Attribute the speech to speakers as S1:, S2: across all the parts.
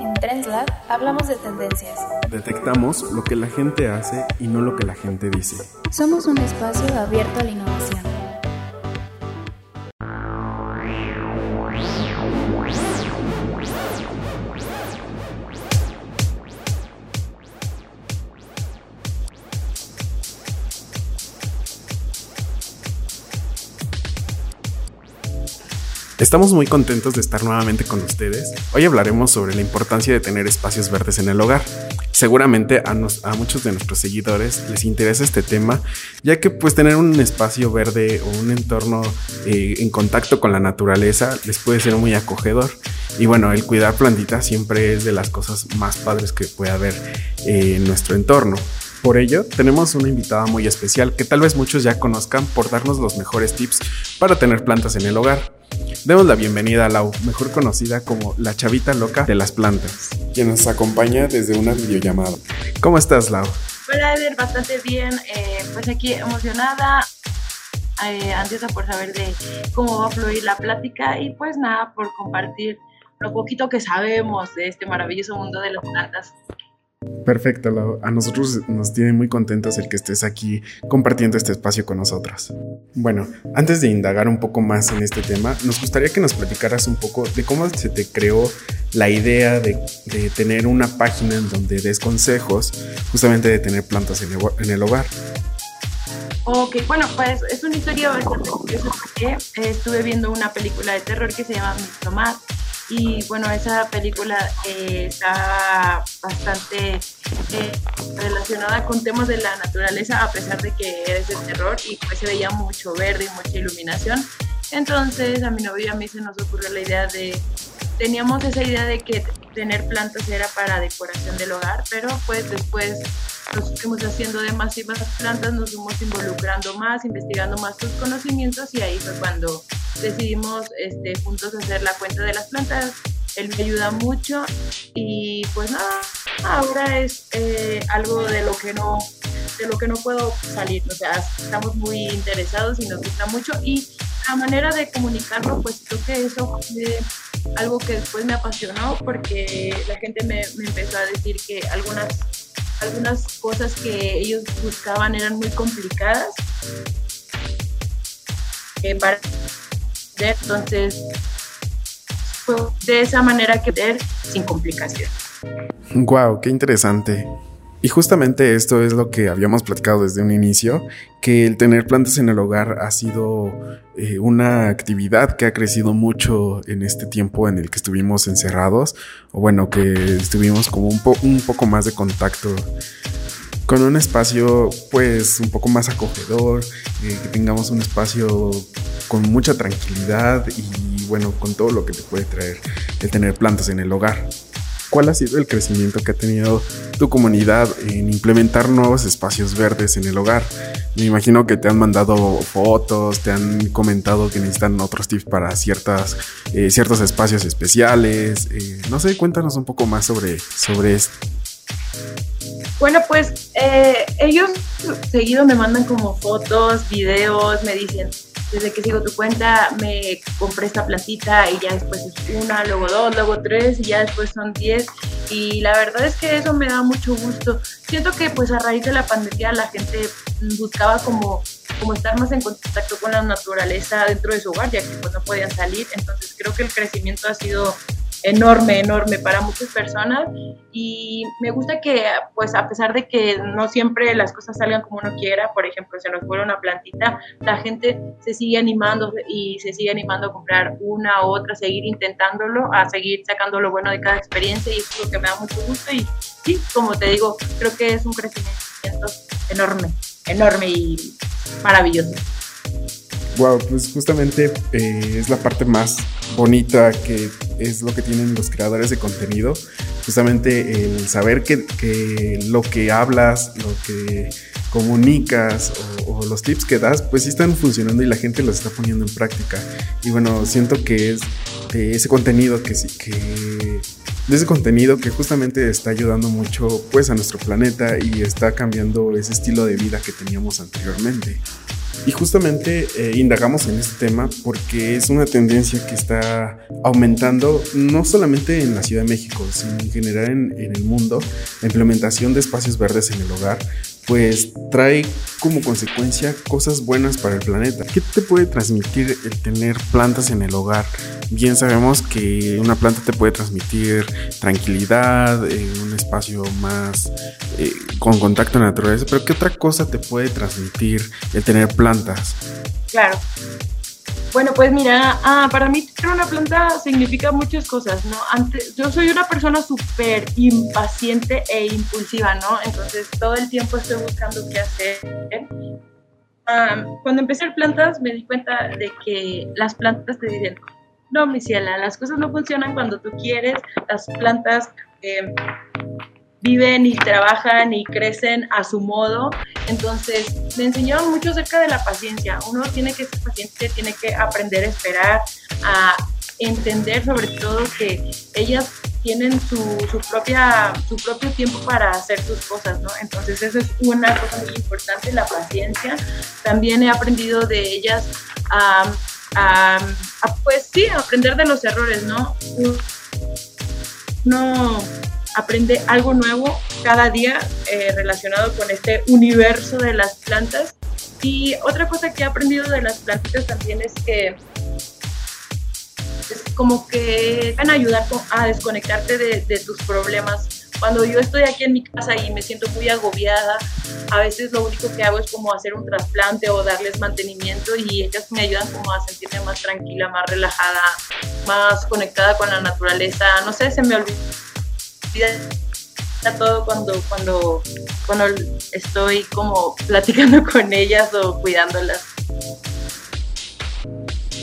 S1: En Trendslab hablamos de tendencias.
S2: Detectamos lo que la gente hace y no lo que la gente dice.
S1: Somos un espacio abierto a la innovación.
S2: Estamos muy contentos de estar nuevamente con ustedes. Hoy hablaremos sobre la importancia de tener espacios verdes en el hogar. Seguramente a, muchos de nuestros seguidores les interesa este tema, ya que pues tener un espacio verde o un entorno eh, en contacto con la naturaleza les puede ser muy acogedor. Y bueno, el cuidar plantitas siempre es de las cosas más padres que puede haber eh, en nuestro entorno. Por ello, tenemos una invitada muy especial que tal vez muchos ya conozcan por darnos los mejores tips para tener plantas en el hogar. Demos la bienvenida a Lau, mejor conocida como la chavita loca de las plantas, quien nos acompaña desde una videollamada. ¿Cómo estás, Lau?
S3: Hola, Eder, bastante bien. Eh, pues aquí emocionada, eh, ansiosa por saber de cómo va a fluir la plática y pues nada, por compartir lo poquito que sabemos de este maravilloso mundo de las plantas.
S2: Perfecto, a nosotros nos tiene muy contentos el que estés aquí compartiendo este espacio con nosotros. Bueno, antes de indagar un poco más en este tema, nos gustaría que nos platicaras un poco de cómo se te creó la idea de, tener una página en donde des consejos justamente de tener plantas en el, hogar.
S3: Ok, bueno, pues es una historia bastante curiosa porque eh, estuve viendo una película de terror que se llama Midsommar y bueno, esa película eh, está bastante eh, relacionada con temas de la naturaleza, a pesar de que es de terror y pues se veía mucho verde y mucha iluminación. Entonces a mi novio y a mí se nos ocurrió la idea de, teníamos esa idea de que tener plantas era para decoración del hogar, pero pues después nos fuimos haciendo de más y más plantas, nos fuimos involucrando más, investigando más sus conocimientos y ahí fue cuando decidimos este, juntos hacer la cuenta de las plantas. Él me ayuda mucho y pues nada, ahora es eh, algo de lo que no de lo que no puedo salir, o sea, estamos muy interesados y nos gusta mucho y la manera de comunicarlo, pues creo que eso fue algo que después me apasionó porque la gente me, me empezó a decir que algunas algunas cosas que ellos buscaban eran muy complicadas eh, entonces fue de esa manera que ver sin complicación.
S2: Wow, qué interesante. Y justamente esto es lo que habíamos platicado desde un inicio, que el tener plantas en el hogar ha sido eh, una actividad que ha crecido mucho en este tiempo en el que estuvimos encerrados, o bueno, que estuvimos como un, poco más de contacto con un espacio pues un poco más acogedor, eh, que tengamos un espacio con mucha tranquilidad y bueno, con todo lo que te puede traer el tener plantas en el hogar. ¿Cuál ha sido el crecimiento que ha tenido tu comunidad en implementar nuevos espacios verdes en el hogar? Me imagino que te han mandado fotos, te han comentado que necesitan otros tips para ciertas, eh, ciertos espacios especiales. Eh, no sé, cuéntanos un poco más sobre, sobre esto.
S3: Bueno, pues eh, ellos seguido me mandan como fotos, videos, me dicen, desde que sigo tu cuenta me compré esta plantita y ya después es una, luego dos, luego tres y ya después son diez y la verdad es que eso me da mucho gusto. Siento que pues a raíz de la pandemia la gente buscaba como, como estar más en contacto con la naturaleza dentro de su hogar ya que pues no podían salir, entonces creo que el crecimiento ha sido enorme, enorme para muchas personas y me gusta que pues a pesar de que no siempre las cosas salgan como uno quiera, por ejemplo, se nos fuera una plantita, la gente se sigue animando y se sigue animando a comprar una u otra, seguir intentándolo, a seguir sacando lo bueno de cada experiencia y es lo que me da mucho gusto y sí, como te digo, creo que es un crecimiento enorme, enorme y maravilloso.
S2: Wow, pues justamente eh, es la parte más bonita que es lo que tienen los creadores de contenido. Justamente el saber que, lo que hablas, lo que comunicas o, los tips que das, pues sí están funcionando y la gente los está poniendo en práctica. Y bueno, siento que es ese contenido que sí, que ese contenido que justamente está ayudando mucho pues a nuestro planeta y está cambiando ese estilo de vida que teníamos anteriormente. Y justamente eh, indagamos en este tema porque es una tendencia que está aumentando no solamente en la Ciudad de México, sino en general en, en el mundo, la implementación de espacios verdes en el hogar, pues trae como consecuencia cosas buenas para el planeta. ¿Qué te puede transmitir el tener plantas en el hogar? Bien sabemos que una planta te puede transmitir tranquilidad, eh, un espacio más eh, con contacto la naturaleza, pero ¿qué otra cosa te puede transmitir el tener plantas?
S3: Claro, bueno, pues mira, ah, para mí tener una planta significa muchas cosas, ¿no? Antes, yo soy una persona súper impaciente e impulsiva, ¿no? Entonces todo el tiempo estoy buscando qué hacer. cuando empecé a plantas me di cuenta de que las plantas te dicen, no, mi ciela, las cosas no funcionan cuando tú quieres, las plantas... Eh, viven y trabajan y crecen a su modo. Entonces, me enseñaron mucho acerca de la paciencia. Uno tiene que ser paciente, tiene que aprender a esperar, a entender sobre todo que ellas tienen su, su, propia, su propio tiempo para hacer sus cosas, ¿no? Entonces eso es una cosa muy importante, la paciencia. También he aprendido de ellas a, a, a pues sí, aprender de los errores, ¿no? No aprende algo nuevo cada día eh, relacionado con este universo de las plantas. Y otra cosa que he aprendido de las plantitas también es que es como que van a ayudar a desconectarte de, de tus problemas cuando yo estoy aquí en mi casa y me siento muy agobiada, a veces lo único que hago es como hacer un trasplante o darles mantenimiento y ellas me ayudan como a sentirme más tranquila, más relajada, más conectada con la naturaleza. No sé, se me todo cuando, cuando, cuando estoy como platicando con ellas o cuidándolas.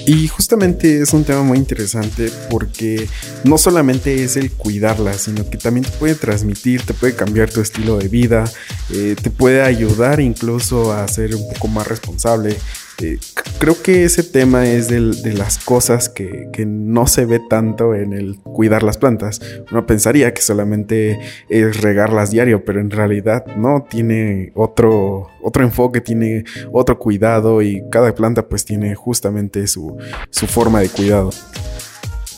S2: Y justamente es un tema muy interesante porque no solamente es el cuidarla, sino que también te puede transmitir, te puede cambiar tu estilo de vida, eh, te puede ayudar incluso a ser un poco más responsable, eh, creo que ese tema es de, las cosas que, no se ve tanto en el cuidar las plantas. Uno pensaría que solamente es regarlas diario, pero en realidad no, tiene otro, otro enfoque, tiene otro cuidado y cada planta pues tiene justamente su, su forma de cuidado.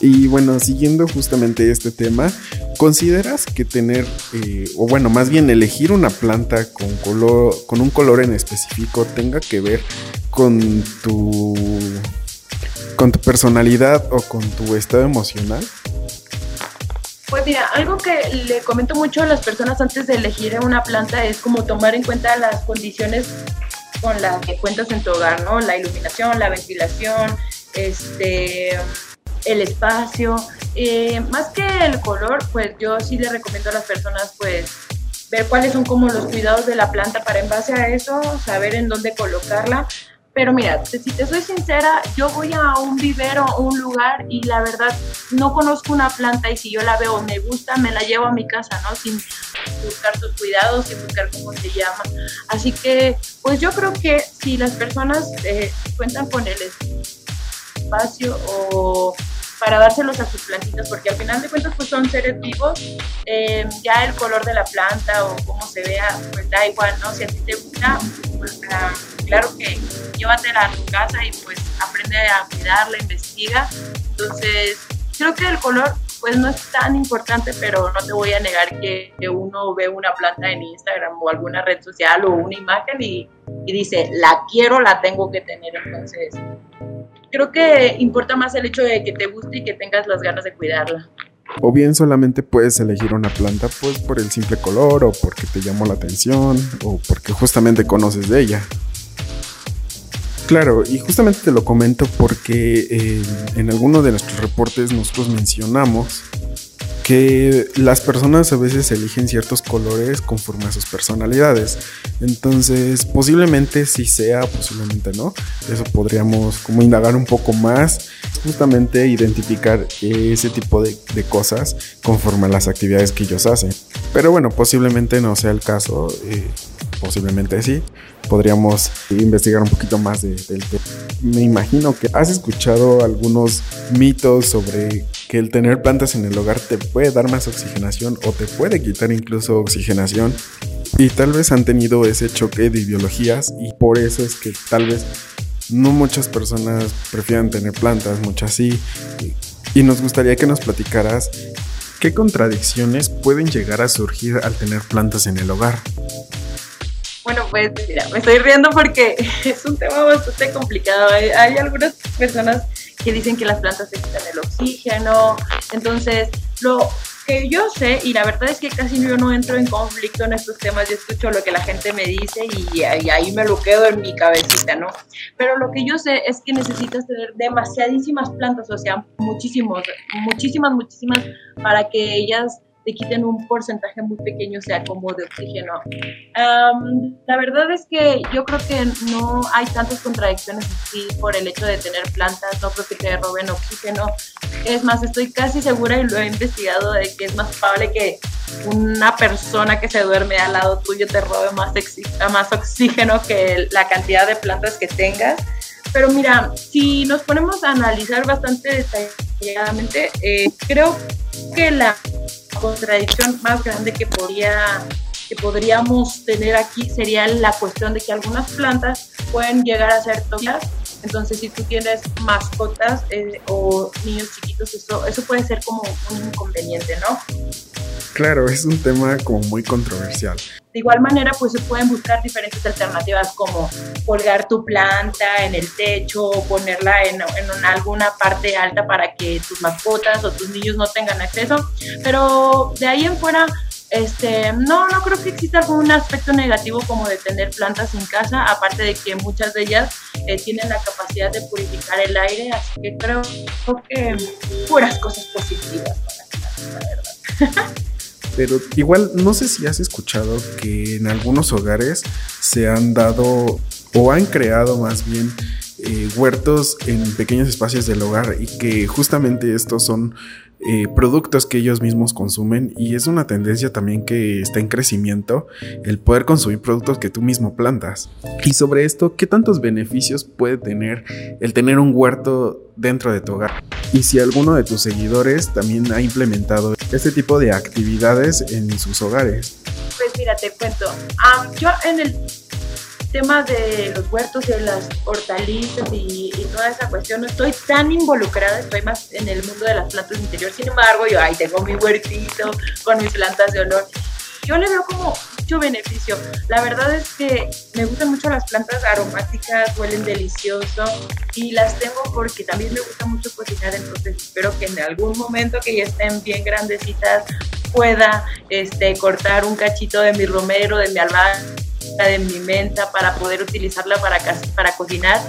S2: Y bueno, siguiendo justamente este tema, ¿consideras que tener, eh, o bueno, más bien elegir una planta con, color, con un color en específico tenga que ver con tu, con tu personalidad o con tu estado emocional?
S3: Pues mira, algo que le comento mucho a las personas antes de elegir una planta es como tomar en cuenta las condiciones con las que cuentas en tu hogar, ¿no? La iluminación, la ventilación, este, el espacio. Eh, más que el color, pues yo sí le recomiendo a las personas, pues, ver cuáles son como los cuidados de la planta para en base a eso saber en dónde colocarla. Pero mira, si te soy sincera, yo voy a un vivero o un lugar y la verdad no conozco una planta y si yo la veo me gusta, me la llevo a mi casa, ¿no? Sin buscar sus cuidados, sin buscar cómo se llama. Así que, pues yo creo que si las personas eh, cuentan con el espacio o para dárselos a sus plantitas, porque al final de cuentas pues son seres vivos, eh, ya el color de la planta o cómo se vea, pues da igual, ¿no? Si a ti te gusta, pues ah, claro que llévatela a tu casa y pues aprende a cuidarla, investiga. Entonces, creo que el color pues no es tan importante, pero no te voy a negar que, uno ve una planta en Instagram o alguna red social o una imagen y, y dice, la quiero, la tengo que tener. Entonces, creo que importa más el hecho de que te guste y que tengas las ganas de cuidarla.
S2: O bien solamente puedes elegir una planta pues por el simple color o porque te llamó la atención o porque justamente conoces de ella. Claro, y justamente te lo comento porque eh, en alguno de nuestros reportes nosotros mencionamos que las personas a veces eligen ciertos colores conforme a sus personalidades. Entonces, posiblemente sí sea, posiblemente no. Eso podríamos como indagar un poco más, justamente identificar ese tipo de, cosas conforme a las actividades que ellos hacen. Pero bueno, posiblemente no sea el caso, eh, posiblemente sí podríamos investigar un poquito más del tema. Me imagino que has escuchado algunos mitos sobre que el tener plantas en el hogar te puede dar más oxigenación o te puede quitar incluso oxigenación. Y tal vez han tenido ese choque de ideologías y por eso es que tal vez no muchas personas prefieren tener plantas, muchas sí. Y nos gustaría que nos platicaras qué contradicciones pueden llegar a surgir al tener plantas en el hogar.
S3: Bueno, pues mira, me estoy riendo porque es un tema bastante complicado. Hay, hay algunas personas que dicen que las plantas necesitan el oxígeno. Entonces, lo que yo sé, y la verdad es que casi yo no entro en conflicto en estos temas, yo escucho lo que la gente me dice y, ahí me lo quedo en mi cabecita, ¿no? Pero lo que yo sé es que necesitas tener demasiadísimas plantas, o sea, muchísimos, muchísimas, muchísimas, para que ellas te quiten un porcentaje muy pequeño, sea, como de oxígeno. la verdad es que yo creo que no hay tantas contradicciones así por el hecho de tener plantas, no creo que te roben oxígeno. Es más, estoy casi segura y lo he investigado de que es más probable que una persona que se duerme al lado tuyo te robe más, más oxígeno que la cantidad de plantas que tengas. Pero mira, si nos ponemos a analizar bastante detalladamente, eh, creo que la contradicción más grande que, podría, que podríamos tener aquí sería la cuestión de que algunas plantas pueden llegar a ser tóxicas. Entonces, si tú tienes mascotas eh, o niños chiquitos, eso, eso puede ser como un inconveniente, ¿no?
S2: Claro, es un tema como muy controversial.
S3: De igual manera, pues se pueden buscar diferentes alternativas como colgar tu planta en el techo ponerla en, alguna parte alta para que tus mascotas o tus niños no tengan acceso. Pero de ahí en fuera, este, no, no creo que exista algún aspecto negativo como de tener plantas en casa, aparte de que muchas de ellas eh, tienen la capacidad de purificar el aire, así que creo que puras cosas positivas para la verdad.
S2: Pero igual no sé si has escuchado que en algunos hogares se han dado o han creado más bien eh, huertos en pequeños espacios del hogar y que justamente estos son eh, productos que ellos mismos consumen y es una tendencia también que está en crecimiento el poder consumir productos que tú mismo plantas. Y sobre esto, ¿qué tantos beneficios puede tener el tener un huerto dentro de tu hogar? Y si alguno de tus seguidores también ha implementado este tipo de actividades en sus hogares.
S3: Pues mira, te cuento. yo en el tema de los huertos y de las hortalizas y, toda esa cuestión, no estoy tan involucrada, estoy más en el mundo de las plantas interior. Sin embargo, yo ahí tengo mi huertito con mis plantas de olor. Yo le veo como mucho beneficio. La verdad es que me gustan mucho las plantas aromáticas, huelen delicioso y las tengo porque también me gusta mucho cocinar, entonces espero que en algún momento que ya estén bien grandecitas pueda este, cortar un cachito de mi romero, de mi albahaca de mi menta para poder utilizarla para, para cocinar.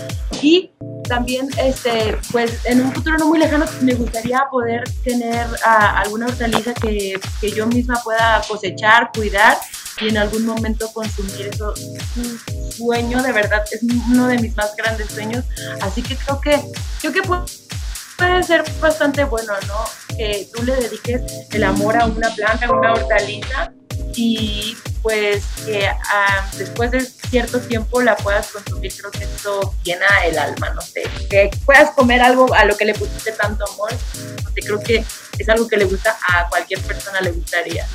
S3: Y también este pues en un futuro no muy lejano me gustaría poder tener ah, alguna hortaliza que, que, yo misma pueda cosechar, cuidar y en algún momento consumir eso. Un sueño de verdad es uno de mis más grandes sueños. Así que creo que creo que puede ser bastante bueno no que tú le dediques el amor a una planta a una hortaliza y pues que ah, después de cierto tiempo la puedas consumir, creo que eso llena el alma, no sé, que puedas comer algo a lo que le pusiste tanto amor, no sé, creo que es algo que le gusta a cualquier persona le gustaría.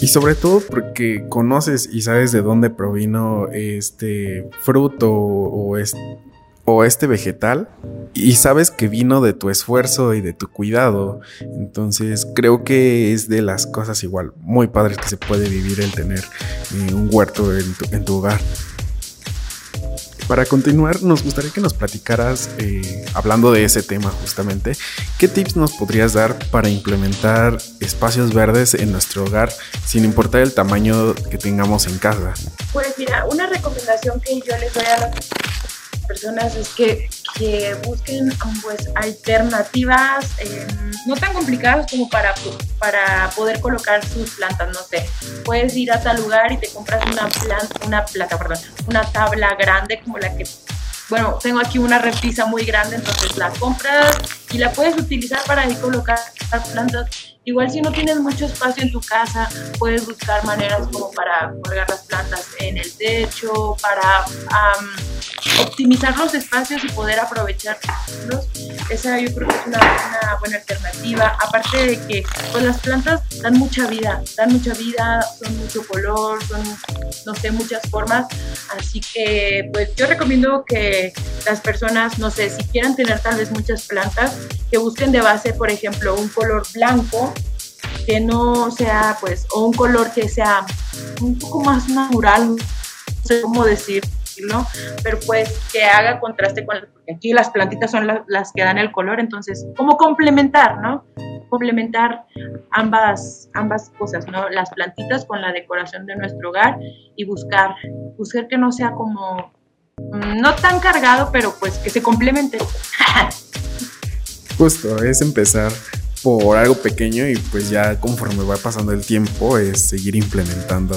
S2: Y sobre todo porque conoces y sabes de dónde provino este fruto o este o este vegetal y sabes que vino de tu esfuerzo y de tu cuidado. Entonces creo que es de las cosas igual muy padres que se puede vivir el tener eh, un huerto en tu, hogar. Para continuar, nos gustaría que nos platicaras, eh, hablando de ese tema justamente, ¿qué tips nos podrías dar para implementar espacios verdes en nuestro hogar sin importar el tamaño que tengamos en casa?
S3: Pues mira, una recomendación que yo les doy a personas es que, que busquen pues alternativas eh, no tan complicadas como para, para poder colocar sus plantas, no sé, puedes ir a tal lugar y te compras una planta, una plata, perdón, una tabla grande como la que bueno, tengo aquí una repisa muy grande, entonces la compras y la puedes utilizar para ahí colocar plantas Igual si no tienes mucho espacio en tu casa, puedes buscar maneras como para colgar las plantas en el techo, para optimizar los espacios y poder aprovecharlos. Esa yo creo que es una, buena alternativa. Aparte de que pues las plantas dan mucha vida, dan mucha vida, son mucho color, son, no sé, muchas formas. Así que pues yo recomiendo que las personas, no sé, si quieran tener tal vez muchas plantas, que busquen de base, por ejemplo, un color blanco que no sea, pues, o un color que sea un poco más natural, no sé cómo decir pero pues que haga contraste con, aquí las plantitas son las que dan el color, entonces, como complementar, ¿no? Complementar ambas, ambas cosas, ¿no? Las plantitas con la decoración de nuestro hogar y buscar, buscar que no sea como, mm, no tan cargado, pero pues que se complemente.
S2: Justo, es empezar por algo pequeño y pues ya conforme va pasando el tiempo es seguir implementando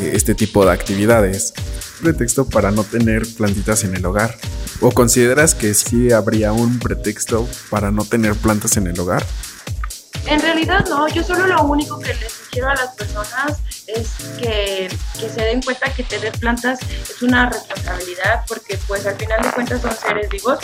S2: eh, este tipo de actividades. Pretexto para no tener plantitas en el hogar. ¿O consideras que sí habría un pretexto para no tener plantas en el hogar?
S3: En realidad no, yo solo lo único que les sugiero a las personas es que, que, se den cuenta que tener plantas es una responsabilidad porque pues al final de cuentas son seres vivos.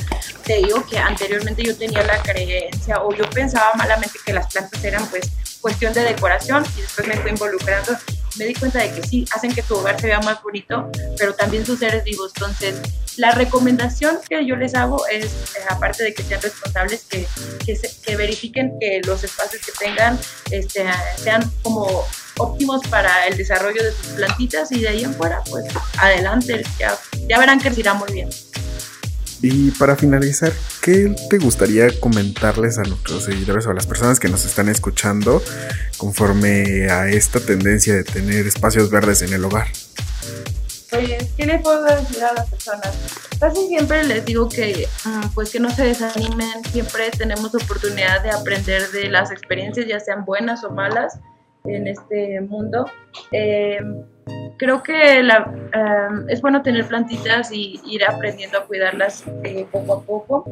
S3: Te digo que anteriormente yo tenía la creencia o yo pensaba malamente que las plantas eran pues cuestión de decoración y después me fui involucrando me di cuenta de que sí, hacen que tu hogar se vea más bonito, pero también sus seres vivos. Entonces, la recomendación que yo les hago es, eh, aparte de que sean responsables, que, que, verifiquen que los espacios que tengan este, sean como óptimos para el desarrollo de sus plantitas y de ahí en fuera, pues adelante, ya, ya verán que irá muy bien.
S2: Y para finalizar, ¿qué te gustaría comentarles a nuestros seguidores o a las personas que nos están escuchando conforme a esta tendencia de tener espacios verdes en el hogar?
S3: Pues, ¿qué les puedo decir a las personas? Casi siempre les digo que, mm, pues, que no se desanimen, siempre tenemos oportunidad de aprender de las experiencias, ya sean buenas o malas, en este mundo. Eh, creo que la, em, es bueno tener plantitas y ir aprendiendo a cuidarlas eh, poco a poco.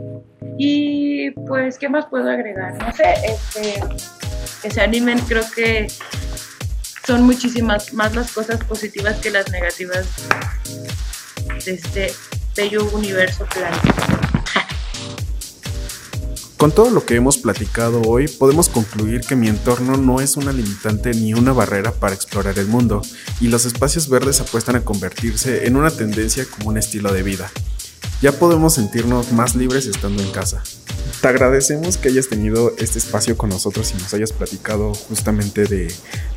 S3: Y pues, ¿qué más puedo agregar? No sé, este, que se animen, creo que son muchísimas más las cosas positivas que las negativas de este bello universo planta.
S2: Con todo lo que hemos platicado hoy, podemos concluir que mi entorno no es una limitante ni una barrera para explorar el mundo, y los espacios verdes apuestan a convertirse en una tendencia como un estilo de vida. Ya podemos sentirnos más libres estando en casa. Te agradecemos que hayas tenido este espacio con nosotros y nos hayas platicado justamente de,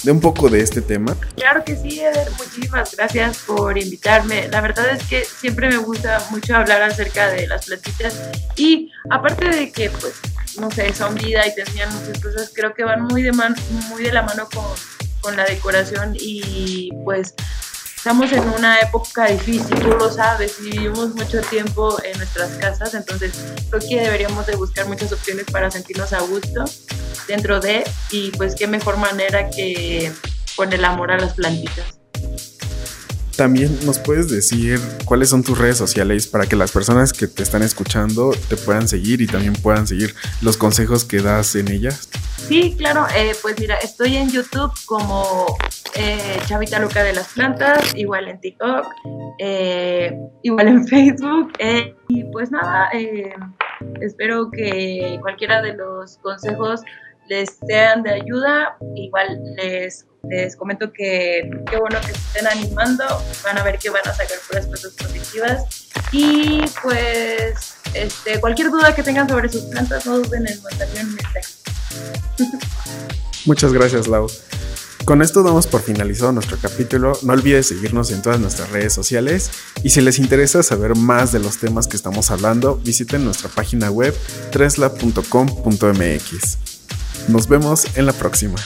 S2: un poco de este tema.
S3: Claro que sí, Eder, muchísimas gracias por invitarme. La verdad es que siempre me gusta mucho hablar acerca de las plantitas y aparte de que, pues, no sé, son vida y te enseñan muchas cosas, creo que van muy de, muy de la mano con la decoración y pues estamos en una época difícil, tú lo sabes, y vivimos mucho tiempo en nuestras casas, entonces creo que deberíamos de buscar muchas opciones para sentirnos a gusto dentro de, y pues qué mejor manera que con el amor a las plantitas.
S2: También nos puedes decir cuáles son tus redes sociales para que las personas que te están escuchando te puedan seguir y también puedan seguir los consejos que das en ellas.
S3: Sí, claro, eh, pues mira, estoy en YouTube como eh, Chavita Loca de las Plantas, igual en TikTok, eh, igual en Facebook. y pues nada, espero que cualquiera de los consejos les sean de ayuda. Igual les les comento que qué bueno que se estén animando, van a ver que van a sacar puras cosas positivas. Y pues este, cualquier duda que tengan sobre sus plantas, no duden en mandarme un mensaje.
S2: Muchas gracias, Lau. Con esto damos por finalizado nuestro capítulo. No olvides seguirnos en todas nuestras redes sociales y si les interesa saber más de los temas que estamos hablando, visiten nuestra página web tresla.com.mx. Nos vemos en la próxima.